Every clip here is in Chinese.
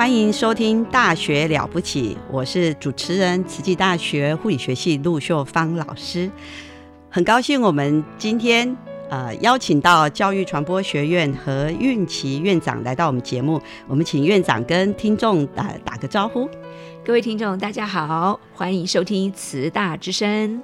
欢迎收听《大学了不起》，我是主持人慈济大学护理学系陆秀芳老师。很高兴我们今天呃邀请到教育传播学院何运琪院长来到我们节目。我们请院长跟听众打打个招呼。各位听众，大家好，欢迎收听慈大之声。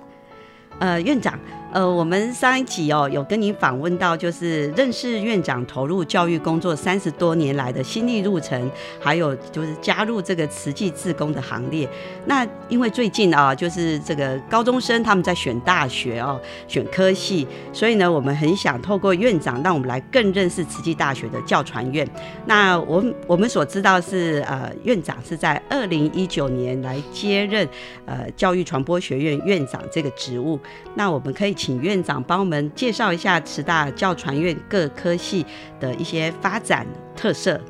呃，院长。呃，我们上一集哦有跟您访问到，就是认识院长投入教育工作三十多年来的心历路程，还有就是加入这个慈济自工的行列。那因为最近啊，就是这个高中生他们在选大学哦，选科系，所以呢，我们很想透过院长，让我们来更认识慈济大学的教传院。那我我们所知道是呃，院长是在二零一九年来接任呃教育传播学院院长这个职务。那我们可以。请院长帮我们介绍一下慈大教传院各科系的一些发展特色。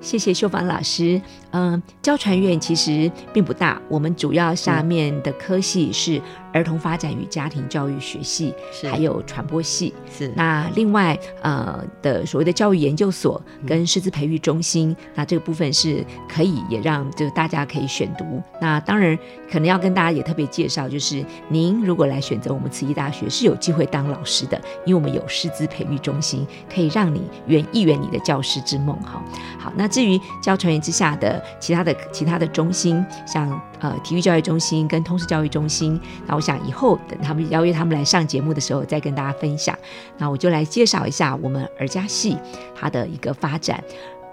谢谢秀芳老师。嗯，教传院其实并不大，我们主要下面的科系是儿童发展与家庭教育学系，还有传播系。是那另外呃的所谓的教育研究所跟师资培育中心，那这个部分是可以也让就大家可以选读。那当然可能要跟大家也特别介绍，就是您如果来选择我们慈济大学是有机会当老师的，因为我们有师资培育中心，可以让你圆一圆你的教师之梦。哈，好，那至于教传院之下的。其他的其他的中心，像呃体育教育中心跟通识教育中心，那我想以后等他们邀约他们来上节目的时候，再跟大家分享。那我就来介绍一下我们儿家系它的一个发展。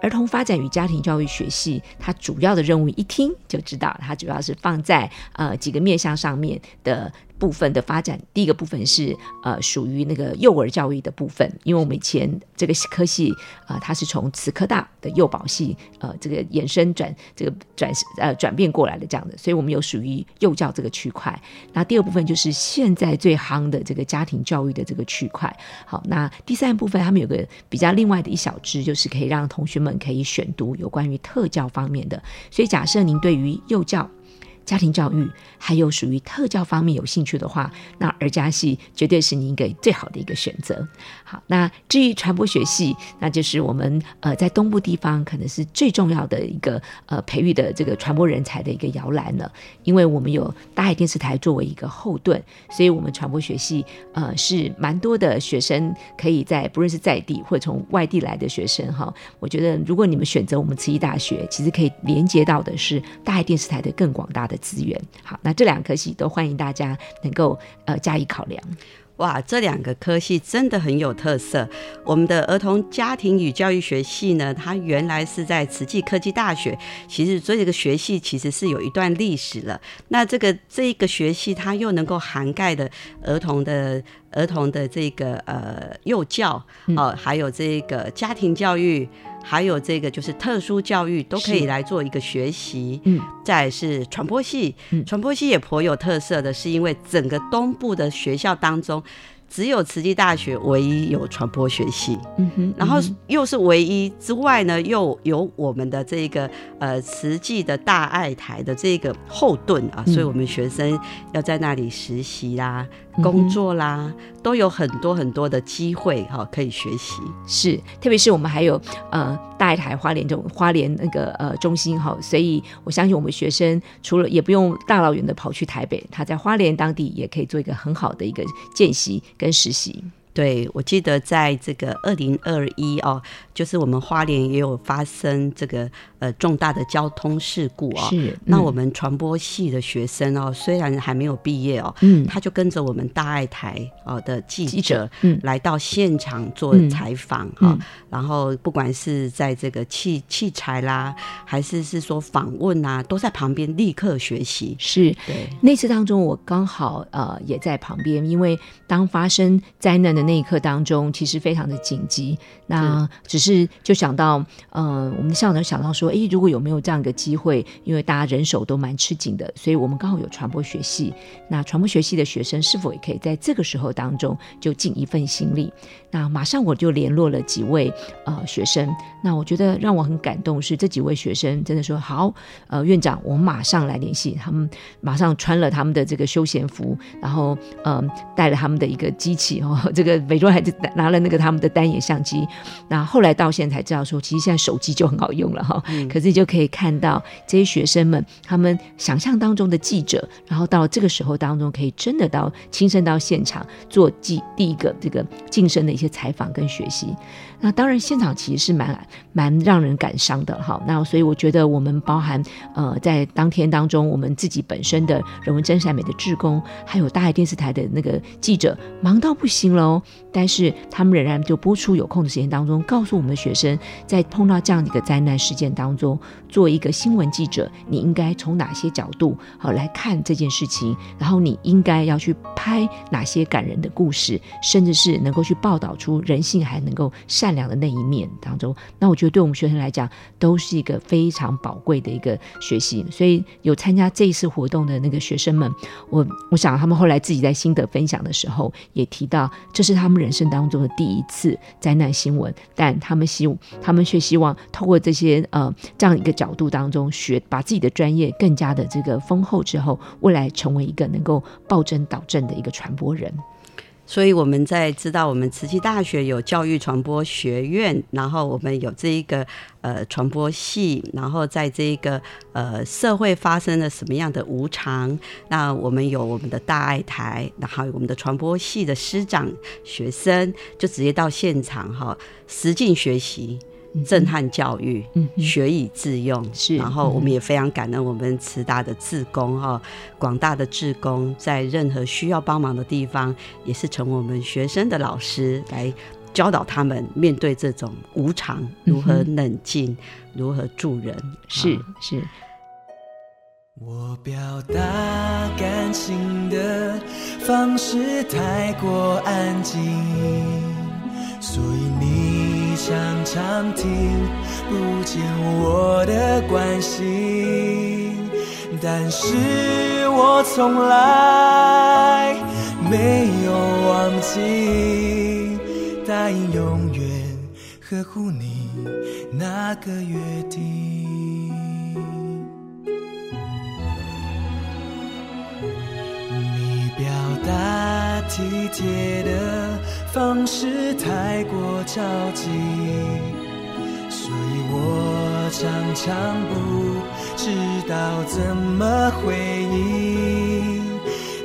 儿童发展与家庭教育学系，它主要的任务一听就知道，它主要是放在呃几个面向上面的。部分的发展，第一个部分是呃属于那个幼儿教育的部分，因为我们以前这个科系啊，它是从慈科大的幼保系呃这个延伸转这个转呃转变过来的这样的，所以我们有属于幼教这个区块。那第二部分就是现在最夯的这个家庭教育的这个区块。好，那第三部分他们有个比较另外的一小支，就是可以让同学们可以选读有关于特教方面的。所以假设您对于幼教。家庭教育还有属于特教方面有兴趣的话，那儿家系绝对是你一个最好的一个选择。好，那至于传播学系，那就是我们呃在东部地方可能是最重要的一个呃培育的这个传播人才的一个摇篮了。因为我们有大海电视台作为一个后盾，所以我们传播学系呃是蛮多的学生可以在不论是在地或从外地来的学生哈，我觉得如果你们选择我们慈济大学，其实可以连接到的是大海电视台的更广大的。资源好，那这两科系都欢迎大家能够呃加以考量。哇，这两个科系真的很有特色。我们的儿童家庭与教育学系呢，它原来是在慈济科技大学，其实这个学系其实是有一段历史了。那这个这一个学系，它又能够涵盖的儿童的儿童的这个呃幼教哦，还有这个家庭教育。还有这个就是特殊教育都可以来做一个学习，嗯，再是传播系，传播系也颇有特色的是，因为整个东部的学校当中。只有慈济大学唯一有传播学系，嗯哼，然后又是唯一之外呢，又有我们的这个呃慈济的大爱台的这个后盾啊，所以我们学生要在那里实习啦、工作啦，都有很多很多的机会哈，可以学习。是，特别是我们还有呃大爱台花莲这种花莲那个呃中心哈，所以我相信我们学生除了也不用大老远的跑去台北，他在花莲当地也可以做一个很好的一个见习。跟实习，对，我记得在这个二零二一哦，就是我们花莲也有发生这个呃重大的交通事故哦。是，那我们传播系的学生哦，虽然还没有毕业哦，嗯，他就跟着我们大爱台哦的记记者，嗯，来到现场做采访哈。然后不管是在这个器器材啦，还是是说访问啊，都在旁边立刻学习。是，对。那次当中，我刚好呃也在旁边，因为当发生灾难的。那一刻当中，其实非常的紧急。那只是就想到，呃，我们的校长想到说，哎，如果有没有这样一个机会，因为大家人手都蛮吃紧的，所以我们刚好有传播学系。那传播学系的学生是否也可以在这个时候当中就尽一份心力？那马上我就联络了几位呃学生。那我觉得让我很感动是这几位学生真的说好，呃，院长，我们马上来联系他们，马上穿了他们的这个休闲服，然后嗯，带了他们的一个机器哦，这个美若还是拿了那个他们的单眼相机。那后来到现在才知道说，其实现在手机就很好用了哈。可是你就可以看到这些学生们，他们想象当中的记者，然后到这个时候当中，可以真的到亲身到现场做记第一个这个晋升的一些采访跟学习。那当然，现场其实是蛮蛮让人感伤的哈。那所以我觉得，我们包含呃，在当天当中，我们自己本身的人文真善美的志工，还有大海电视台的那个记者，忙到不行喽。但是他们仍然就播出有空的时间当中，告诉我们的学生，在碰到这样的一个灾难事件当中，做一个新闻记者，你应该从哪些角度好来看这件事情，然后你应该要去拍哪些感人的故事，甚至是能够去报道出人性还能够善。良的那一面当中，那我觉得对我们学生来讲都是一个非常宝贵的一个学习。所以有参加这一次活动的那个学生们，我我想他们后来自己在心得分享的时候也提到，这是他们人生当中的第一次灾难新闻，但他们希他们却希望透过这些呃这样一个角度当中学，把自己的专业更加的这个丰厚之后，未来成为一个能够暴政导正的一个传播人。所以我们在知道我们慈济大学有教育传播学院，然后我们有这一个呃传播系，然后在这一个呃社会发生了什么样的无常，那我们有我们的大爱台，然后我们的传播系的师长学生就直接到现场哈，实境学习。震撼教育，学以致用是。然后我们也非常感恩我们慈大的志工哈，广大的志工在任何需要帮忙的地方，也是成我们学生的老师来教导他们面对这种无常如何冷静，如何助人。是是。我表达感情的方式太过安静，所以你。常常听不见我的关心，但是我从来没有忘记答应永远呵护你那个约定。你表达体贴的。方式太过着急，所以我常常不知道怎么回应。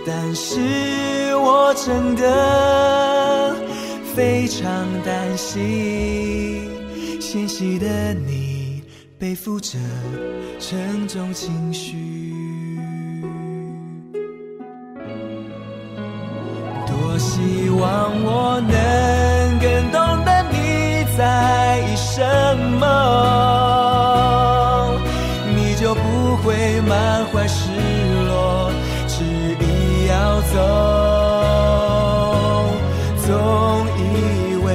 但是我真的非常担心，纤细的你背负着沉重情绪。望我能更懂得你在意什么，你就不会满怀失落，执意要走。总以为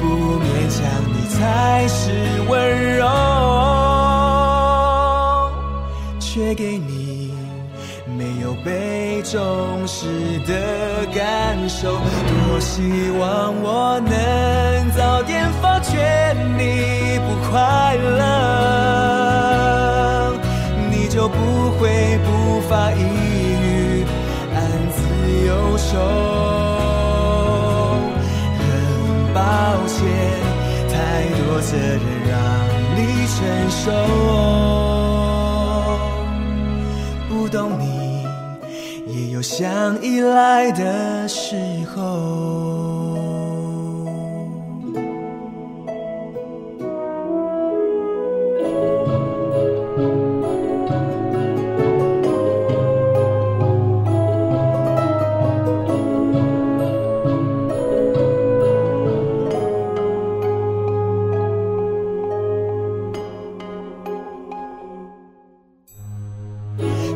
不勉强你才是温柔，却给你被重视的。感受，多希望我能早点发觉你不快乐，你就不会不发一语，暗自忧愁。很抱歉，太多责任让你承受，想依赖的时候。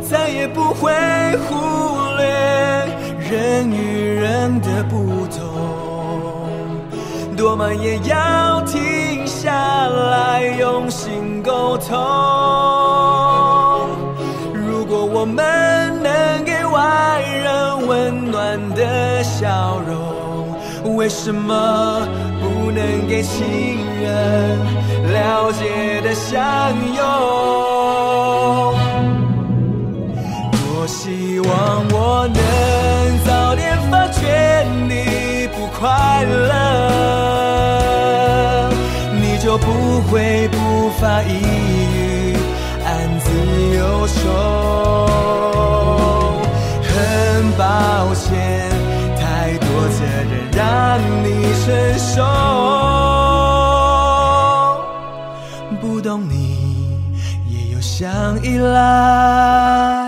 再也不会哭与人的不同，多慢也要停下来用心沟通。如果我们能给外人温暖的笑容，为什么不能给亲人了解的相拥？多希望我能发觉你不快乐，你就不会不发一语，暗自忧愁。很抱歉，太多责任让你承受，不懂你也有想依赖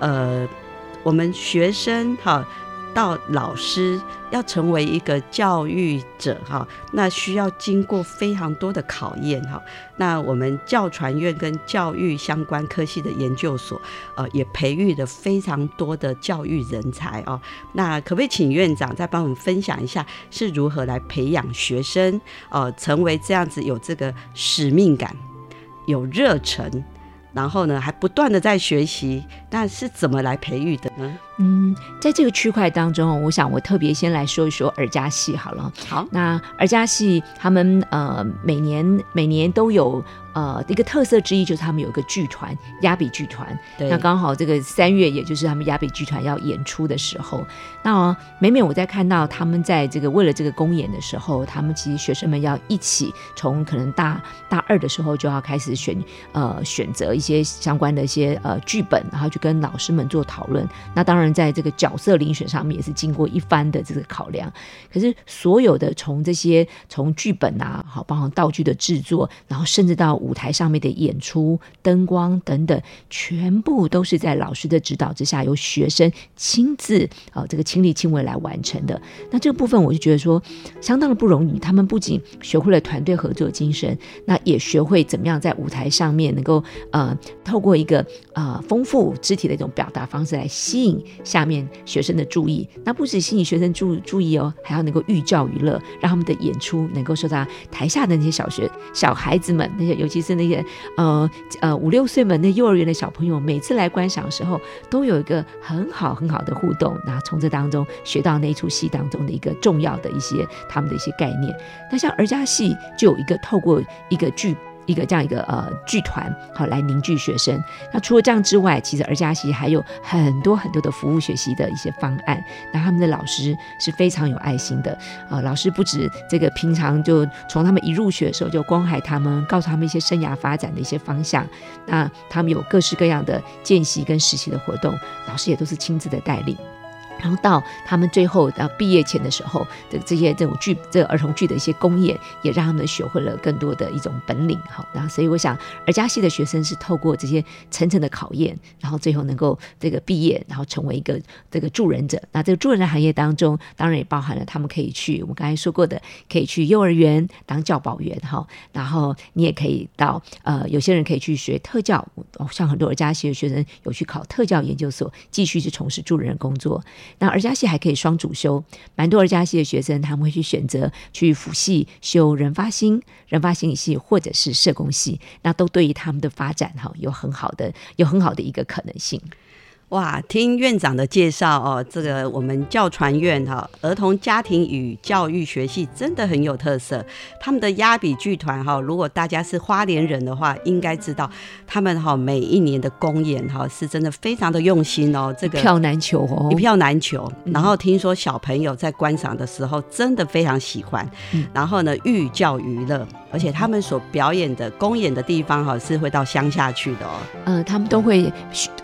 呃，我们学生哈到老师要成为一个教育者哈，那需要经过非常多的考验哈。那我们教传院跟教育相关科系的研究所，呃，也培育了非常多的教育人才哦。那可不可以请院长再帮我们分享一下，是如何来培养学生，呃，成为这样子有这个使命感、有热忱？然后呢，还不断的在学习，那是怎么来培育的呢？嗯，在这个区块当中，我想我特别先来说一说尔家系好了。好，那尔家系他们呃每年每年都有呃一个特色之一，就是他们有一个剧团亚比剧团。那刚好这个三月，也就是他们亚比剧团要演出的时候，那每每我在看到他们在这个为了这个公演的时候，他们其实学生们要一起从可能大大二的时候就要开始选呃选择一些相关的一些呃剧本，然后去跟老师们做讨论。那当然。在这个角色遴选上面也是经过一番的这个考量，可是所有的从这些从剧本啊，好，包含道具的制作，然后甚至到舞台上面的演出、灯光等等，全部都是在老师的指导之下，由学生亲自啊这个亲力亲为来完成的。那这个部分我就觉得说相当的不容易，他们不仅学会了团队合作精神，那也学会怎么样在舞台上面能够呃透过一个呃丰富肢体的一种表达方式来吸引。下面学生的注意，那不止吸引学生注注意哦，还要能够寓教于乐，让他们的演出能够受到台下的那些小学小孩子们，那些尤其是那些呃呃五六岁们那幼儿园的小朋友，每次来观赏的时候，都有一个很好很好的互动，那从这当中学到那出戏当中的一个重要的一些他们的一些概念。那像儿家戏就有一个透过一个剧。一个这样一个呃剧团，好来凝聚学生。那除了这样之外，其实儿家其实还有很多很多的服务学习的一些方案。那他们的老师是非常有爱心的啊，老师不止这个平常就从他们一入学的时候就关怀他们，告诉他们一些生涯发展的一些方向。那他们有各式各样的见习跟实习的活动，老师也都是亲自的带领。然后到他们最后到毕业前的时候的这些这种剧，这个儿童剧的一些公演，也让他们学会了更多的一种本领。好，然后所以我想，儿家系的学生是透过这些层层的考验，然后最后能够这个毕业，然后成为一个这个助人者。那这个助人的行业当中，当然也包含了他们可以去我们刚才说过的，可以去幼儿园当教保员哈。然后你也可以到呃，有些人可以去学特教，像很多儿家系的学生有去考特教研究所，继续去从事助人工作。那二加系还可以双主修，蛮多二加系的学生他们会去选择去辅系修人发心、人发心理系或者是社工系，那都对于他们的发展哈有很好的有很好的一个可能性。哇，听院长的介绍哦，这个我们教传院哈儿童家庭与教育学系真的很有特色。他们的压笔剧团哈，如果大家是花莲人的话，应该知道他们哈每一年的公演哈是真的非常的用心哦，这个一票难求哦，一票难求。然后听说小朋友在观赏的时候真的非常喜欢，然后呢寓教于乐，而且他们所表演的公演的地方哈是会到乡下去的哦。呃，他们都会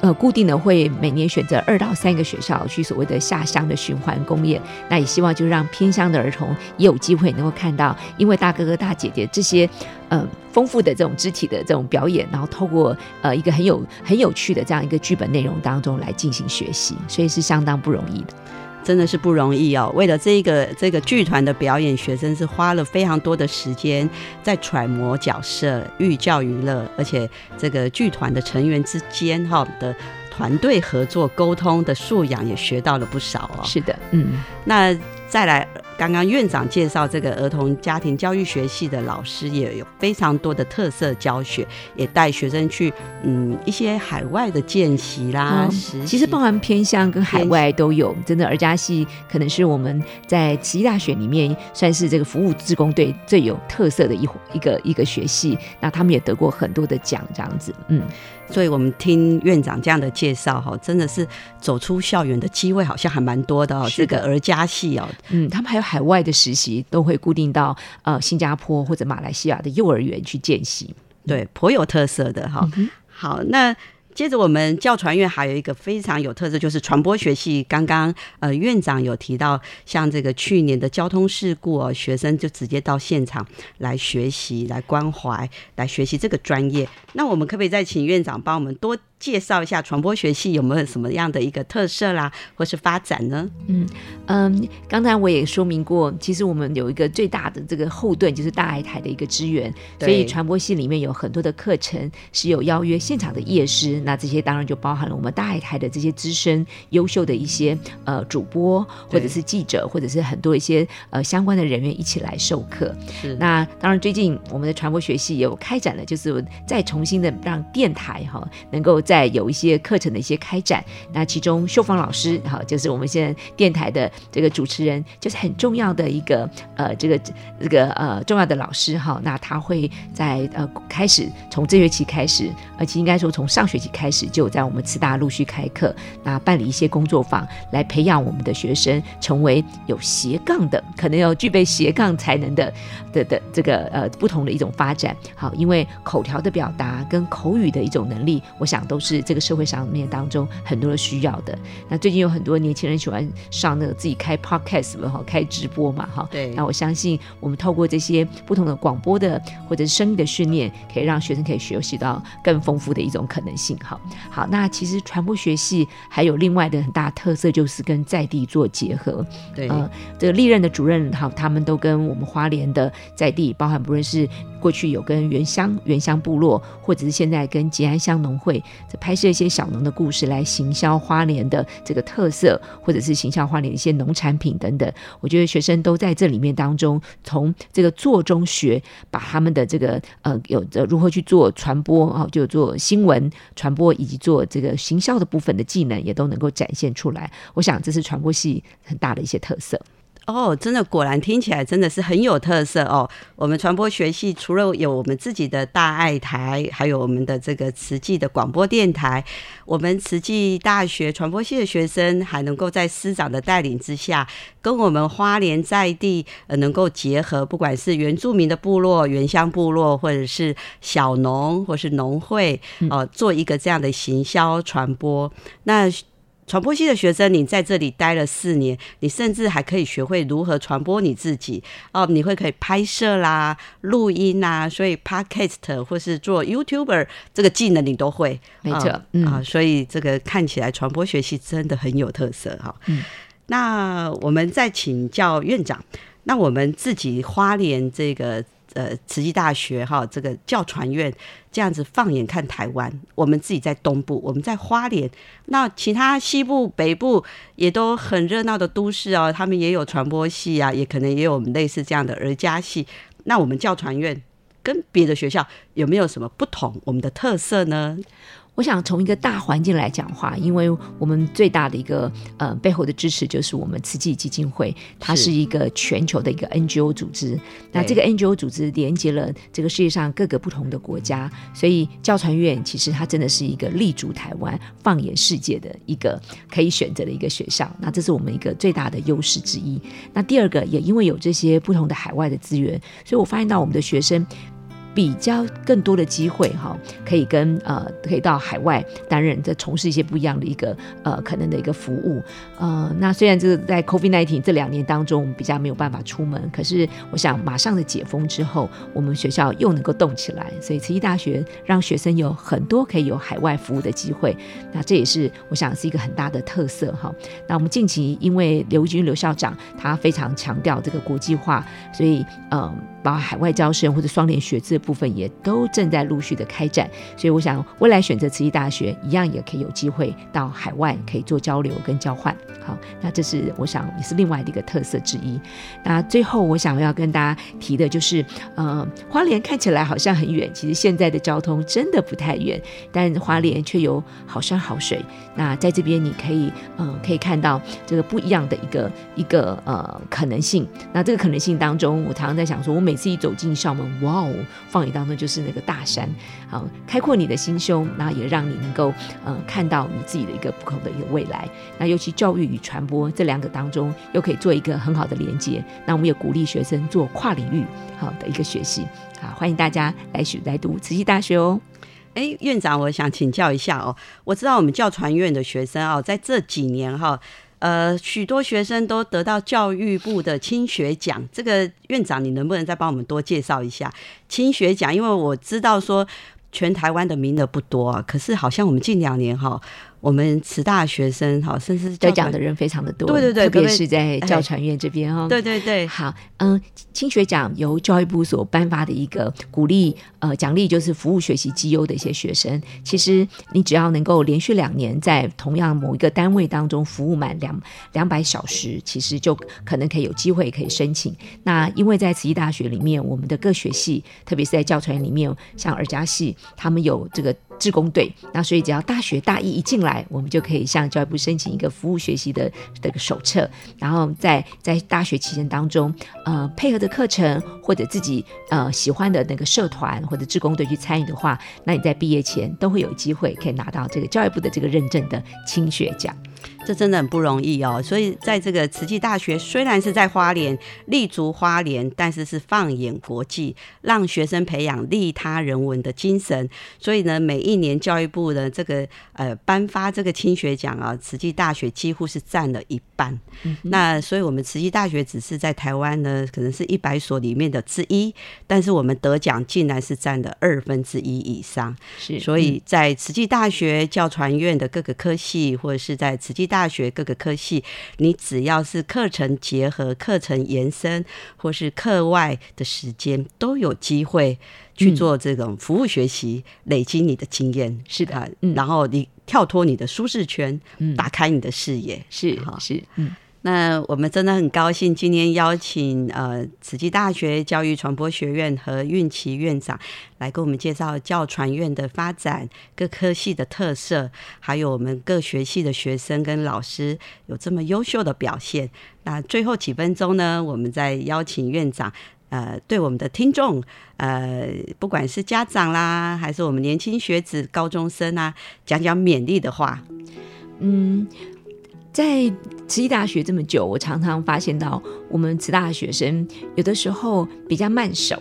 呃固定的会。每年选择二到三个学校去所谓的下乡的循环公演，那也希望就让偏乡的儿童也有机会能够看到，因为大哥哥大姐姐这些呃丰富的这种肢体的这种表演，然后透过呃一个很有很有趣的这样一个剧本内容当中来进行学习，所以是相当不容易的。真的是不容易哦！为了这一个这个剧团的表演，学生是花了非常多的时间在揣摩角色、寓教于乐，而且这个剧团的成员之间哈的。团队合作、沟通的素养也学到了不少哦。是的，嗯，那再来，刚刚院长介绍这个儿童家庭教育学系的老师也有非常多的特色教学，也带学生去嗯一些海外的见习啦。其实包含偏向跟海外都有，真的儿家系可能是我们在慈济大学里面算是这个服务职工队最有特色的一一个一个学系。那他们也得过很多的奖，这样子，嗯。所以我们听院长这样的介绍哈，真的是走出校园的机会好像还蛮多的哦。这个儿家系哦，嗯，他们还有海外的实习，都会固定到呃新加坡或者马来西亚的幼儿园去见习，对，颇有特色的哈。好，那。接着，我们教传院还有一个非常有特色，就是传播学系。刚刚呃院长有提到，像这个去年的交通事故哦，学生就直接到现场来学习、来关怀、来学习这个专业。那我们可不可以再请院长帮我们多？介绍一下传播学系有没有什么样的一个特色啦，或是发展呢？嗯嗯，刚才我也说明过，其实我们有一个最大的这个后盾，就是大爱台的一个支援，所以传播系里面有很多的课程是有邀约现场的业师，那这些当然就包含了我们大爱台的这些资深优秀的一些呃主播，或者是记者，或者是很多一些呃相关的人员一起来授课。是，那当然最近我们的传播学系也有开展了，就是再重新的让电台哈能够。在有一些课程的一些开展，那其中秀芳老师哈，就是我们现在电台的这个主持人，就是很重要的一个呃，这个这个呃重要的老师哈。那他会在呃开始从这学期开始，而且应该说从上学期开始就在我们慈大陆续开课，那办理一些工作坊，来培养我们的学生成为有斜杠的，可能要具备斜杠才能的的的这个呃不同的一种发展。好，因为口条的表达跟口语的一种能力，我想都。都是这个社会上面当中很多的需要的。那最近有很多年轻人喜欢上那个自己开 podcast 嘛，哈，开直播嘛，哈。对。那我相信我们透过这些不同的广播的或者是声音的训练，可以让学生可以学习到更丰富的一种可能性。哈，好。那其实传播学系还有另外的很大特色，就是跟在地做结合。对。呃，这个历任的主任哈，他们都跟我们花莲的在地，包含不论是过去有跟原乡原乡部落，或者是现在跟吉安乡农会。在拍摄一些小农的故事来行销花莲的这个特色，或者是行销花莲的一些农产品等等。我觉得学生都在这里面当中，从这个做中学，把他们的这个呃有着如何去做传播啊，就做新闻传播以及做这个行销的部分的技能，也都能够展现出来。我想这是传播系很大的一些特色。哦，真的，果然听起来真的是很有特色哦。我们传播学系除了有我们自己的大爱台，还有我们的这个慈济的广播电台，我们慈济大学传播系的学生还能够在师长的带领之下，跟我们花莲在地呃能够结合，不管是原住民的部落、原乡部落，或者是小农或是农会，哦，做一个这样的行销传播。那传播系的学生，你在这里待了四年，你甚至还可以学会如何传播你自己哦。你会可以拍摄啦、录音啦，所以 podcast 或是做 YouTuber 这个技能你都会，没错啊。所以这个看起来传播学系真的很有特色哈。嗯，那我们再请教院长，那我们自己花莲这个。呃，慈济大学哈，这个教传院这样子放眼看台湾，我们自己在东部，我们在花莲，那其他西部、北部也都很热闹的都市哦，他们也有传播系啊，也可能也有我们类似这样的儿家系。那我们教传院跟别的学校有没有什么不同？我们的特色呢？我想从一个大环境来讲话，因为我们最大的一个呃背后的支持就是我们慈济基金会，它是一个全球的一个 NGO 组织。那这个 NGO 组织连接了这个世界上各个不同的国家，所以教传院其实它真的是一个立足台湾、放眼世界的一个可以选择的一个学校。那这是我们一个最大的优势之一。那第二个也因为有这些不同的海外的资源，所以我发现到我们的学生。比较更多的机会哈，可以跟呃，可以到海外担任，在从事一些不一样的一个呃可能的一个服务。呃，那虽然这个在 COVID-19 这两年当中，我们比较没有办法出门，可是我想马上的解封之后，我们学校又能够动起来。所以慈济大学让学生有很多可以有海外服务的机会，那这也是我想是一个很大的特色哈。那我们近期因为刘军刘校长他非常强调这个国际化，所以嗯。包括海外招生或者双联学制部分，也都正在陆续的开展。所以，我想未来选择慈济大学，一样也可以有机会到海外可以做交流跟交换。好，那这是我想也是另外的一个特色之一。那最后，我想要跟大家提的就是，呃，花莲看起来好像很远，其实现在的交通真的不太远，但花莲却有好山好水。那在这边，你可以，嗯，可以看到这个不一样的一个一个呃可能性。那这个可能性当中，我常常在想说，我每次一走进校门，哇哦，放眼当中就是那个大山，好开阔你的心胸，然后也让你能够呃看到你自己的一个不同的一个未来。那尤其教育与传播这两个当中，又可以做一个很好的连接。那我们也鼓励学生做跨领域好的一个学习。好，欢迎大家来学来读慈溪大学哦。哎，院长，我想请教一下哦，我知道我们教传院的学生哦，在这几年哈。呃，许多学生都得到教育部的青学奖，这个院长你能不能再帮我们多介绍一下青学奖？因为我知道说全台湾的名额不多啊，可是好像我们近两年哈。我们慈大学生哈，甚至得奖的人非常的多，对对对，特别是在教传院这边哈，对对对。好，嗯，青学奖由教育部所颁发的一个鼓励呃奖励，就是服务学习绩优的一些学生。其实你只要能够连续两年在同样某一个单位当中服务满两两百小时，其实就可能可以有机会可以申请。那因为在慈济大学里面，我们的各学系，特别是在教传院里面，像二家系，他们有这个。志工队，那所以只要大学大一一进来，我们就可以向教育部申请一个服务学习的这个手册，然后在在大学期间当中，呃，配合的课程或者自己呃喜欢的那个社团或者志工队去参与的话，那你在毕业前都会有机会可以拿到这个教育部的这个认证的青学奖。这真的很不容易哦，所以在这个慈济大学，虽然是在花莲立足花莲，但是是放眼国际，让学生培养利他人文的精神。所以呢，每一年教育部的这个呃颁发这个青学奖啊，慈济大学几乎是占了一半。那所以我们慈济大学只是在台湾呢，可能是一百所里面的之一，但是我们得奖竟然是占了二分之一以上。是，所以在慈济大学教传院的各个科系，或者是在慈济大大学各个科系，你只要是课程结合、课程延伸，或是课外的时间，都有机会去做这种服务学习，累积你的经验。是的，然后你跳脱你的舒适圈，打开你的视野。是哈，是嗯。那我们真的很高兴，今天邀请呃慈济大学教育传播学院和运奇院长来给我们介绍教传院的发展、各科系的特色，还有我们各学系的学生跟老师有这么优秀的表现。那最后几分钟呢，我们再邀请院长呃对我们的听众呃不管是家长啦，还是我们年轻学子、高中生啊，讲讲勉励的话。嗯。在慈济大学这么久，我常常发现到我们慈大的学生有的时候比较慢熟。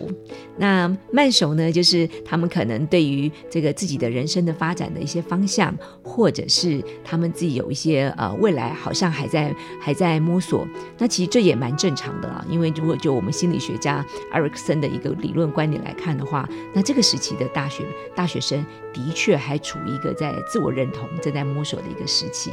那慢熟呢，就是他们可能对于这个自己的人生的发展的一些方向，或者是他们自己有一些呃未来好像还在还在摸索。那其实这也蛮正常的啊，因为如果就我们心理学家艾瑞克森的一个理论观点来看的话，那这个时期的大学大学生的确还处于一个在自我认同正在摸索的一个时期。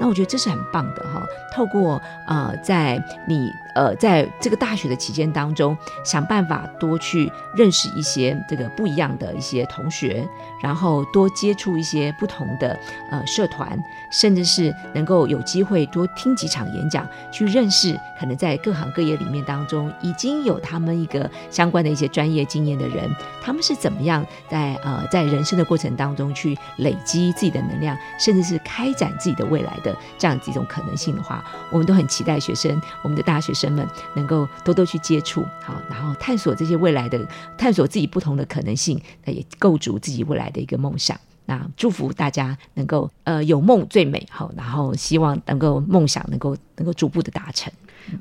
那我觉得这是很。棒的哈。透过呃，在你呃在这个大学的期间当中，想办法多去认识一些这个不一样的一些同学，然后多接触一些不同的呃社团，甚至是能够有机会多听几场演讲，去认识可能在各行各业里面当中已经有他们一个相关的一些专业经验的人，他们是怎么样在呃在人生的过程当中去累积自己的能量，甚至是开展自己的未来的这样子一种可能性的话。我们都很期待学生，我们的大学生们能够多多去接触，好，然后探索这些未来的，探索自己不同的可能性，那也构筑自己未来的一个梦想。那祝福大家能够，呃，有梦最美好，然后希望能够梦想能够能够逐步的达成。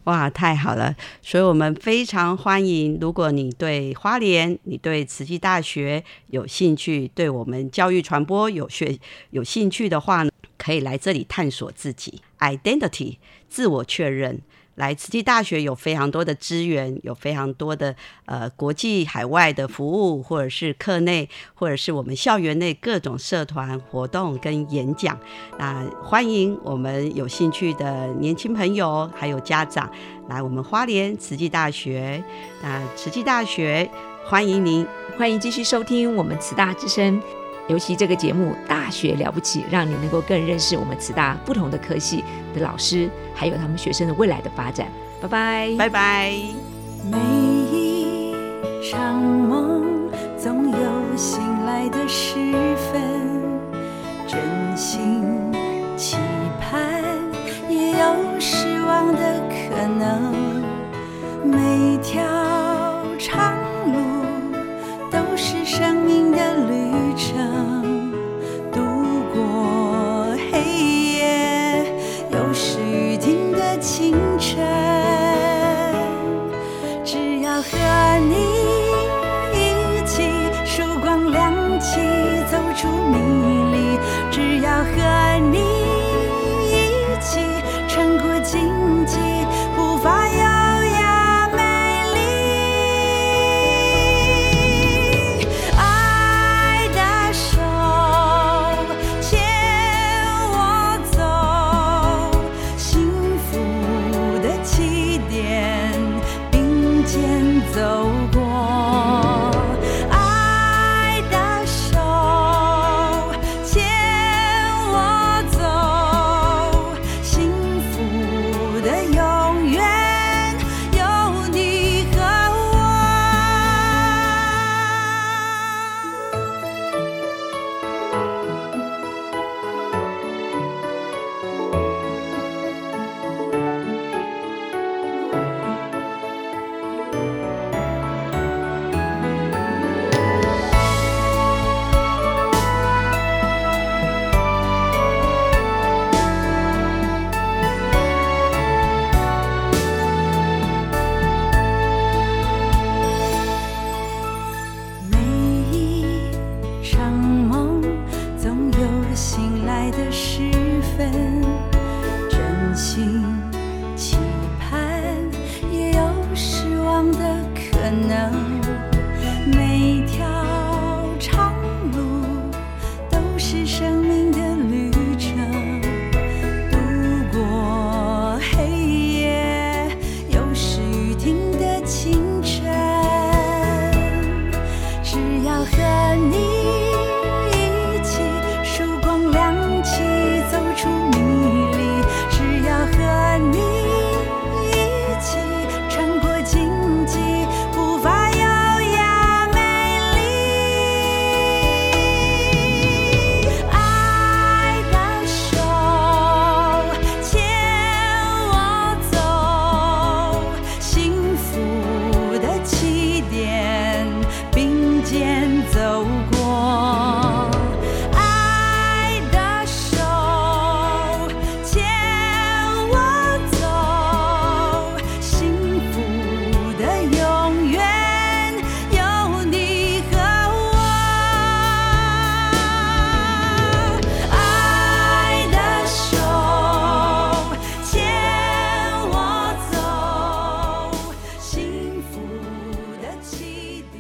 哇，太好了！所以我们非常欢迎，如果你对花莲、你对慈济大学有兴趣，对我们教育传播有学有兴趣的话呢，可以来这里探索自己。identity 自我确认，来慈济大学有非常多的资源，有非常多的呃国际海外的服务，或者是课内，或者是我们校园内各种社团活动跟演讲。那欢迎我们有兴趣的年轻朋友还有家长来我们花莲慈济大学。那慈济大学欢迎您，欢迎继续收听我们慈大之声。尤其这个节目《大学了不起》，让你能够更认识我们慈大不同的科系的老师，还有他们学生的未来的发展。拜拜，拜拜。每一场梦总有醒来的时分，真心期盼也有失望的可能。每条